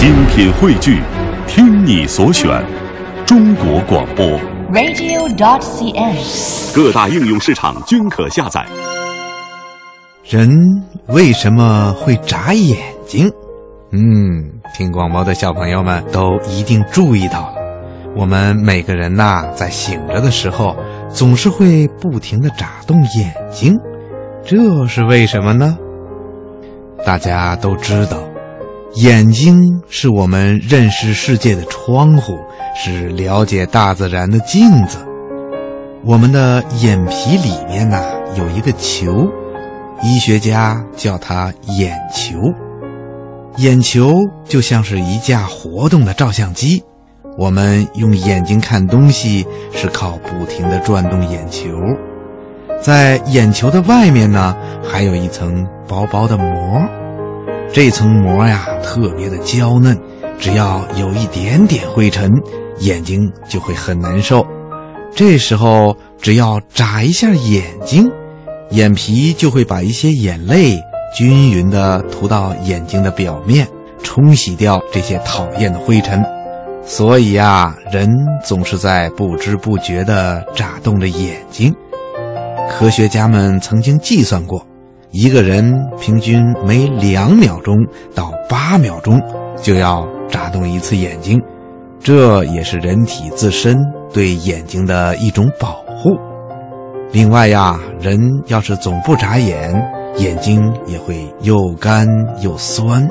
精品汇聚，听你所选，中国广播。radio.cn。各大应用市场均可下载。人为什么会眨眼睛？嗯，听广播的小朋友们都一定注意到了，我们每个人呐、在醒着的时候，总是会不停的眨动眼睛，这是为什么呢？大家都知道，眼睛是我们认识世界的窗户，是了解大自然的镜子。我们的眼皮里面呢、有一个球，医学家叫它眼球。眼球就像是一架活动的照相机，我们用眼睛看东西是靠不停的转动眼球。在眼球的外面呢，还有一层薄薄的膜，这层膜呀特别的娇嫩，只要有一点点灰尘，眼睛就会很难受。这时候只要眨一下眼睛，眼皮就会把一些眼泪均匀地涂到眼睛的表面，冲洗掉这些讨厌的灰尘。所以呀，人总是在不知不觉地眨动着眼睛。科学家们曾经计算过，一个人平均每两秒钟到八秒钟就要眨动一次眼睛，这也是人体自身对眼睛的一种保护。另外呀，人要是总不眨眼，眼睛也会又干又酸。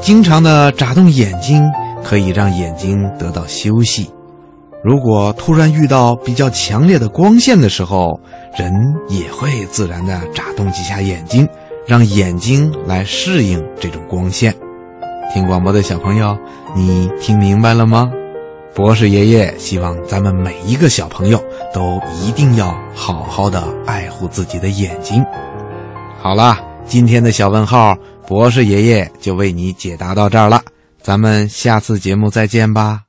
经常的眨动眼睛可以让眼睛得到休息。如果突然遇到比较强烈的光线的时候，人也会自然的眨动几下眼睛，让眼睛来适应这种光线。听广播的小朋友，你听明白了吗？博士爷爷希望咱们每一个小朋友都一定要好好的爱护自己的眼睛。好啦，今天的小问号，博士爷爷就为你解答到这儿了，咱们下次节目再见吧。